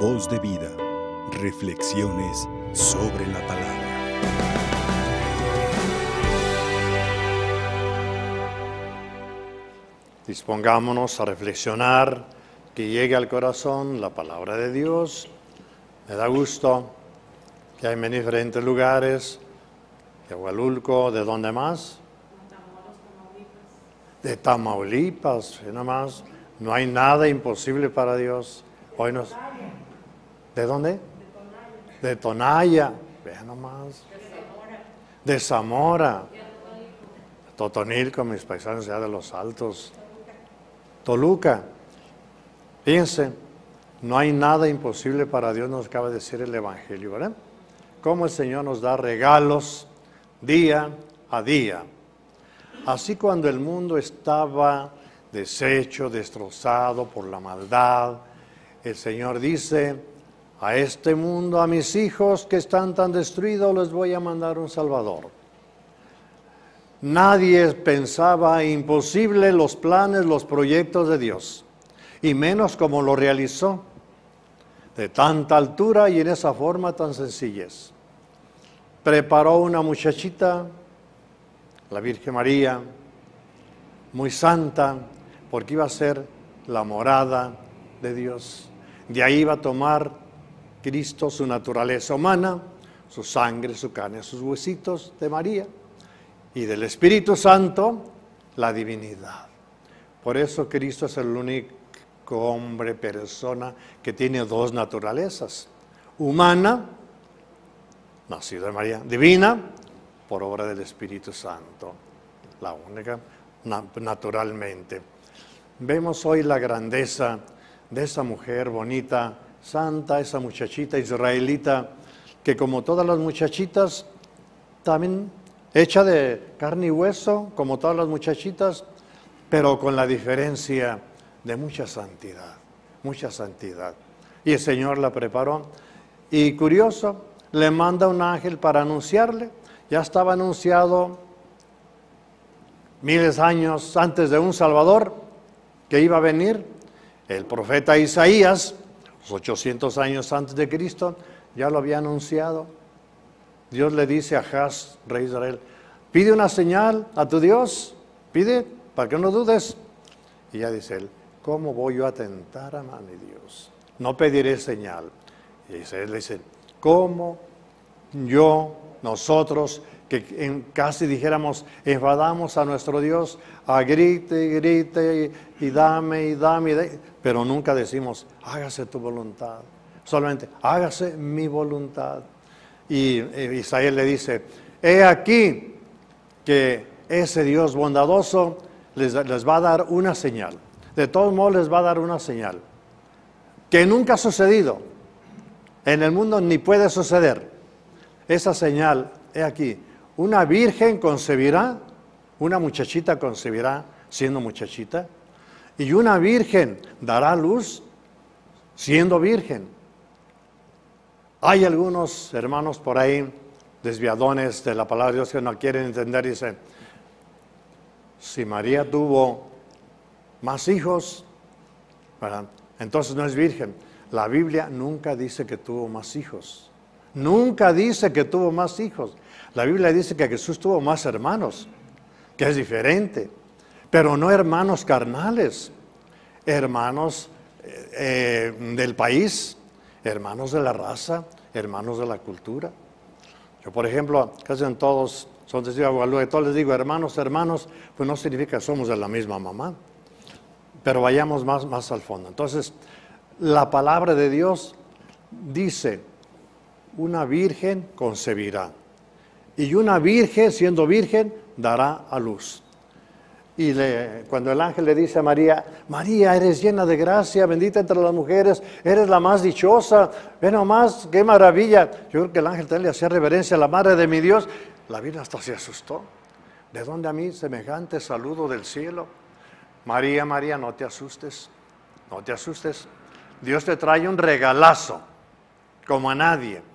Voz de vida. Reflexiones sobre la palabra. Dispongámonos a reflexionar, que llegue al corazón la palabra de Dios. Me da gusto que hay en diferentes lugares, de Hualulco, ¿de dónde más? De Tamaulipas, nada más. No hay nada imposible para Dios. Hoy nos... ¿De dónde? De Tonaya. Vean nomás. De Zamora. Totonilco, mis paisanos ya de los altos. Toluca. Fíjense, no hay nada imposible para Dios, nos acaba de decir el Evangelio, ¿verdad? Cómo el Señor nos da regalos día a día. Así cuando el mundo estaba deshecho, destrozado por la maldad, el Señor dice, a este mundo, a mis hijos que están tan destruidos, les voy a mandar un Salvador. Nadie pensaba imposible los planes, los proyectos de Dios, y menos como lo realizó, de tanta altura y en esa forma tan sencillez. Preparó una muchachita, la Virgen María, muy santa, porque iba a ser la morada de Dios. De ahí iba a tomar Cristo su naturaleza humana, su sangre, su carne, sus huesitos de María y del Espíritu Santo la divinidad. Por eso Cristo es el único hombre, persona que tiene dos naturalezas, humana, nacido de María, divina, por obra del Espíritu Santo, la única naturalmente. Vemos hoy la grandeza de esa mujer bonita, santa, esa muchachita israelita, que como todas las muchachitas, también hecha de carne y hueso, como todas las muchachitas, pero con la diferencia de mucha santidad, mucha santidad. Y el Señor la preparó. Y curioso, le manda un ángel para anunciarle. Ya estaba anunciado miles de años antes de un Salvador que iba a venir el profeta Isaías, 800 años antes de Cristo, ya lo había anunciado. Dios le dice a Jas, rey de Israel, pide una señal a tu Dios, pide para que no dudes. Y ya dice él, ¿cómo voy yo a tentar a mi Dios? No pediré señal. Y Isaías le dice, ¿cómo yo, nosotros, que casi dijéramos, enfadamos a nuestro Dios a grite y grite y, dame y dame, pero nunca decimos, hágase tu voluntad. Solamente, hágase mi voluntad. Y Isaías le dice, he aquí que ese Dios bondadoso les va a dar una señal. De todos modos les va a dar una señal que nunca ha sucedido. En el mundo ni puede suceder. Esa señal, he aquí, una virgen concebirá, una muchachita concebirá siendo muchachita, y una virgen dará luz siendo virgen. Hay algunos hermanos por ahí, desviadones de la palabra de Dios, que no quieren entender, dicen, si María tuvo más hijos, entonces no es virgen. La Biblia nunca dice que tuvo más hijos. Nunca dice que tuvo más hijos. La Biblia dice que Jesús tuvo más hermanos, que es diferente, pero no hermanos carnales, hermanos eh, del país, hermanos de la raza, hermanos de la cultura. Yo, por ejemplo, casi en todos son testigos de todos les digo hermanos, hermanos, pues no significa que somos de la misma mamá, pero vayamos más, más al fondo. Entonces, la palabra de Dios dice, una virgen concebirá y una virgen, siendo virgen, dará a luz. Y cuando el ángel le dice a María, María, eres llena de gracia, bendita entre las mujeres, eres la más dichosa, ve nomás, qué maravilla. Yo creo que el ángel le hacía reverencia a la madre de mi Dios. La Virgen hasta se asustó. ¿De dónde a mí semejante saludo del cielo? María, María, no te asustes, no te asustes. Dios te trae un regalazo, como a nadie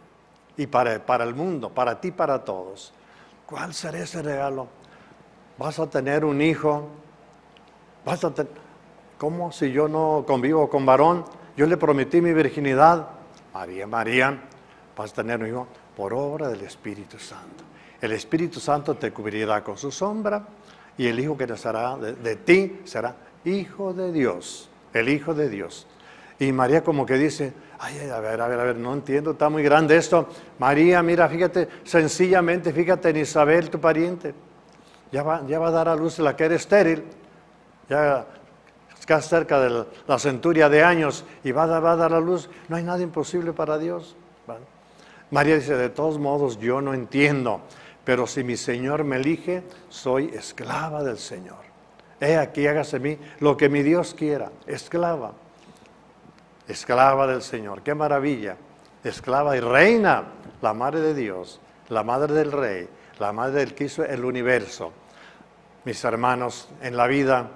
y para, el mundo, para ti, para todos. ¿Cuál será ese regalo? Vas a tener un hijo. Vas a. ¿Cómo si yo no convivo con varón? yo le prometí mi virginidad. María, María, vas a tener un hijo por obra del Espíritu Santo. El Espíritu Santo te cubrirá con su sombra y el hijo que nacerá de, de ti será hijo de Dios, el hijo de Dios. Y María como que dice, ay, a ver, a ver, a ver, no entiendo, está muy grande esto. María, mira, fíjate, sencillamente, fíjate en Isabel, tu pariente. Ya va, ya va a dar a luz la que era estéril. Ya está cerca de la centuria de años y va a, va a dar a luz. No hay nada imposible para Dios. María dice, de todos modos, yo no entiendo, pero si mi Señor me elige, soy esclava del Señor. He aquí, hágase mí lo que mi Dios quiera, esclava esclava del Señor. Qué maravilla. Esclava y reina, la madre de Dios, la madre del rey, la madre del que hizo el universo. Mis hermanos, en la vida,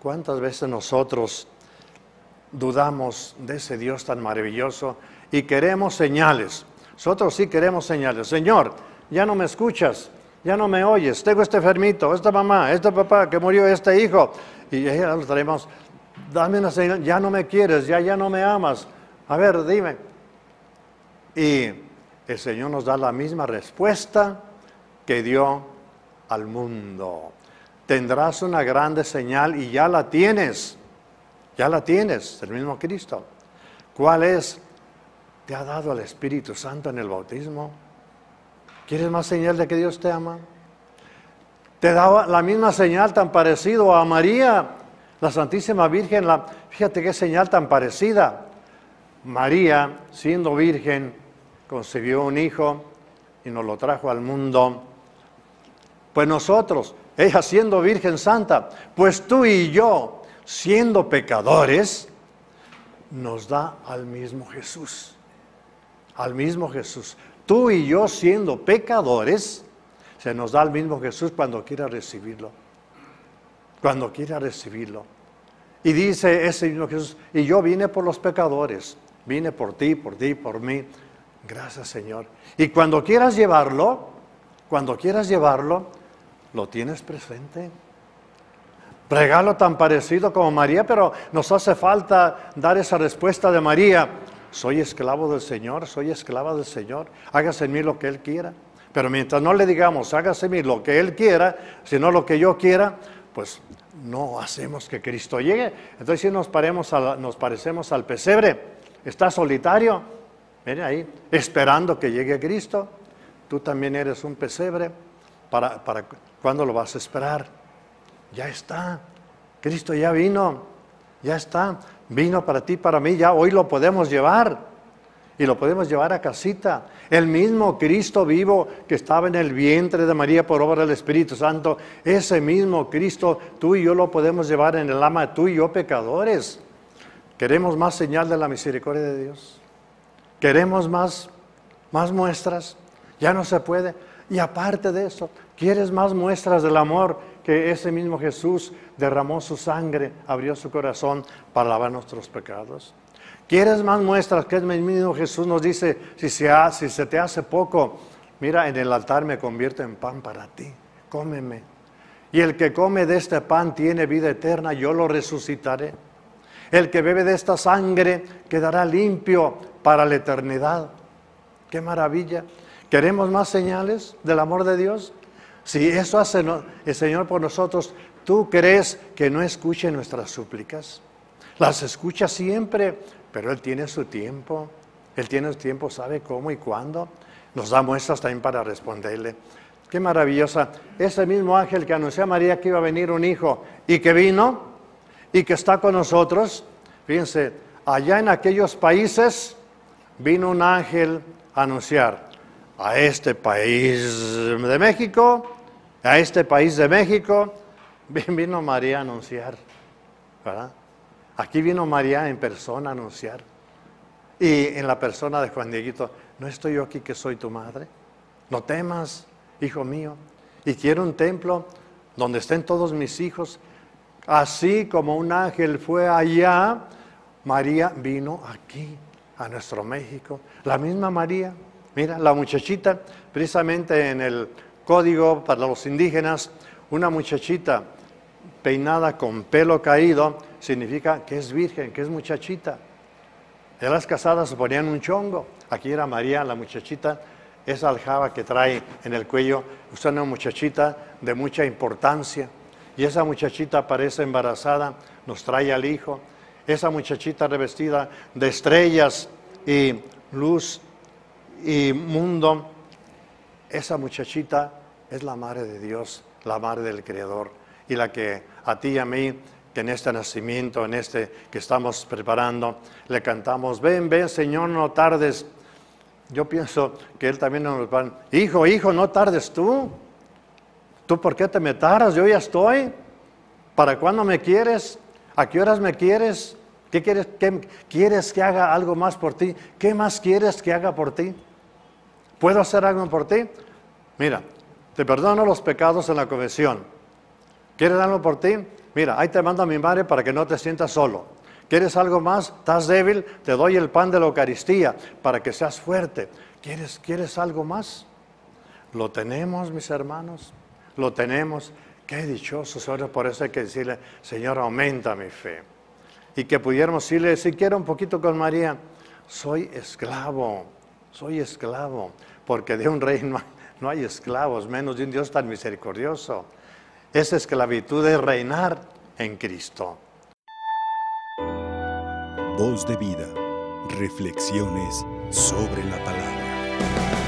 ¿cuántas veces nosotros dudamos de ese Dios tan maravilloso y queremos señales? Nosotros sí queremos señales. Señor, ya no me escuchas, ya no me oyes, tengo este enfermito, esta mamá, este papá que murió, este hijo. Y ya lo traemos dame una señal, ya no me quieres, ya, ya no me amas. A ver, dime. Y el Señor nos da la misma respuesta que dio al mundo. Tendrás una grande señal y ya la tienes. Ya la tienes, el mismo Cristo. ¿Cuál es? Te ha dado el Espíritu Santo en el bautismo. ¿Quieres más señal de que Dios te ama? Te da la misma señal tan parecido a María la Santísima Virgen, la, fíjate qué señal tan parecida. María, siendo virgen, concibió un hijo y nos lo trajo al mundo. Pues nosotros, ella siendo virgen santa, pues tú y yo, siendo pecadores, nos da al mismo Jesús. Al mismo Jesús. Tú y yo siendo pecadores, se nos da al mismo Jesús cuando quiera recibirlo cuando quiera recibirlo. Y dice ese mismo Jesús, y yo vine por los pecadores, vine por ti, por ti, por mí. Gracias Señor. Y cuando quieras llevarlo, cuando quieras llevarlo, lo tienes presente. Regalo tan parecido como María, pero nos hace falta dar esa respuesta de María. Soy esclavo del Señor, soy esclava del Señor. Hágase en mí lo que Él quiera. Pero mientras no le digamos, hágase en mí lo que Él quiera, sino lo que yo quiera, pues no hacemos que Cristo llegue. Entonces si nos, parecemos al pesebre, está solitario, mire ahí, esperando que llegue Cristo. Tú también eres un pesebre. ¿Para, para cuándo lo vas a esperar? Ya está. Cristo ya vino, ya está. Vino para ti, para mí, ya hoy lo podemos llevar y lo podemos llevar a casita. El mismo Cristo vivo que estaba en el vientre de María por obra del Espíritu Santo, ese mismo Cristo, tú y yo lo podemos llevar en el alma, tú y yo pecadores. Queremos más señal de la misericordia de Dios. Queremos más, más muestras. Ya no se puede. Y aparte de eso, ¿quieres más muestras del amor que ese mismo Jesús derramó su sangre, abrió su corazón para lavar nuestros pecados? ¿Quieres más muestras que el mismo Jesús nos dice, si se, si se te hace poco, mira, en el altar me convierto en pan para ti, cómeme. Y el que come de este pan tiene vida eterna, yo lo resucitaré. El que bebe de esta sangre quedará limpio para la eternidad. Qué maravilla. ¿Queremos más señales del amor de Dios? Si eso hace el Señor por nosotros, ¿tú crees que no escuche nuestras súplicas? Las escucha siempre, pero Él tiene su tiempo. Él tiene su tiempo, sabe cómo y cuándo. Nos da muestras también para responderle. Qué maravillosa. Ese mismo ángel que anunció a María que iba a venir un hijo y que vino y que está con nosotros. Fíjense, allá en aquellos países vino un ángel a anunciar a este país de México, a este país de México, vino María a anunciar. ¿verdad? Aquí vino María en persona a anunciar. Y en la persona de Juan Dieguito, ¿no estoy yo aquí que soy tu madre? No temas, hijo mío. Y quiero un templo donde estén todos mis hijos. Así como un ángel fue allá, María vino aquí, a nuestro México. La misma María, mira, la muchachita, precisamente en el código para los indígenas, una muchachita peinada con pelo caído, significa que es virgen, que es muchachita. En las casadas se ponían un chongo. Aquí era María, la muchachita, esa aljaba que trae en el cuello. Usted una muchachita de mucha importancia. Y esa muchachita aparece embarazada, nos trae al hijo. Esa muchachita revestida de estrellas y luz y mundo. Esa muchachita es la madre de Dios, la madre del Creador. Y la que a ti y a mí en este nacimiento, en este que estamos preparando, le cantamos, ven, ven Señor, no tardes. Yo pienso que Él también nos va, hijo, hijo, no tardes tú. ¿Tú por qué te me? Yo ya estoy. ¿Para cuándo me quieres? ¿A qué horas me quieres? ¿Qué quieres, quieres que haga algo más por ti? ¿Qué más quieres que haga por ti? ¿Puedo hacer algo por ti? Mira, te perdono los pecados en la confesión. ¿Quieres algo por ti? Mira, ahí te manda mi madre para que no te sientas solo. ¿Quieres algo más? ¿Estás débil? Te doy el pan de la Eucaristía para que seas fuerte. ¿Quieres, ¿Quieres algo más? Lo tenemos, mis hermanos. Lo tenemos. Qué dichoso, Señor. Por eso hay que decirle, Señor, aumenta mi fe. Y que pudiéramos decirle, si quiero un poquito con María, soy esclavo, soy esclavo. Porque de un rey no hay, no hay esclavos, menos de un Dios tan misericordioso. Esa esclavitud es reinar en Cristo. Voz de vida. Reflexiones sobre la palabra.